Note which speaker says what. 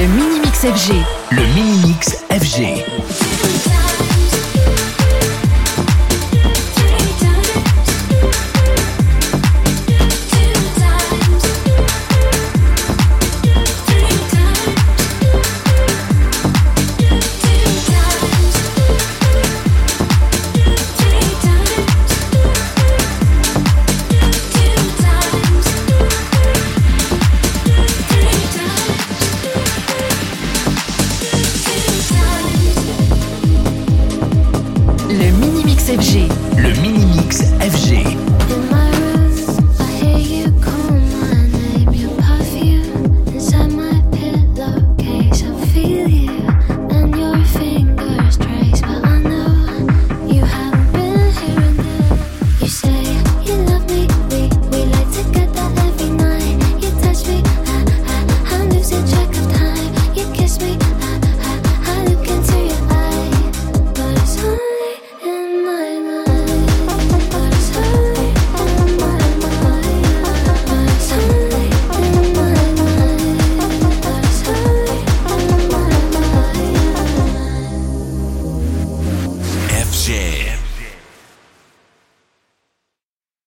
Speaker 1: Le Mini-Mix FG.
Speaker 2: Le Mini-Mix FG. Le mini-mix Sánchez.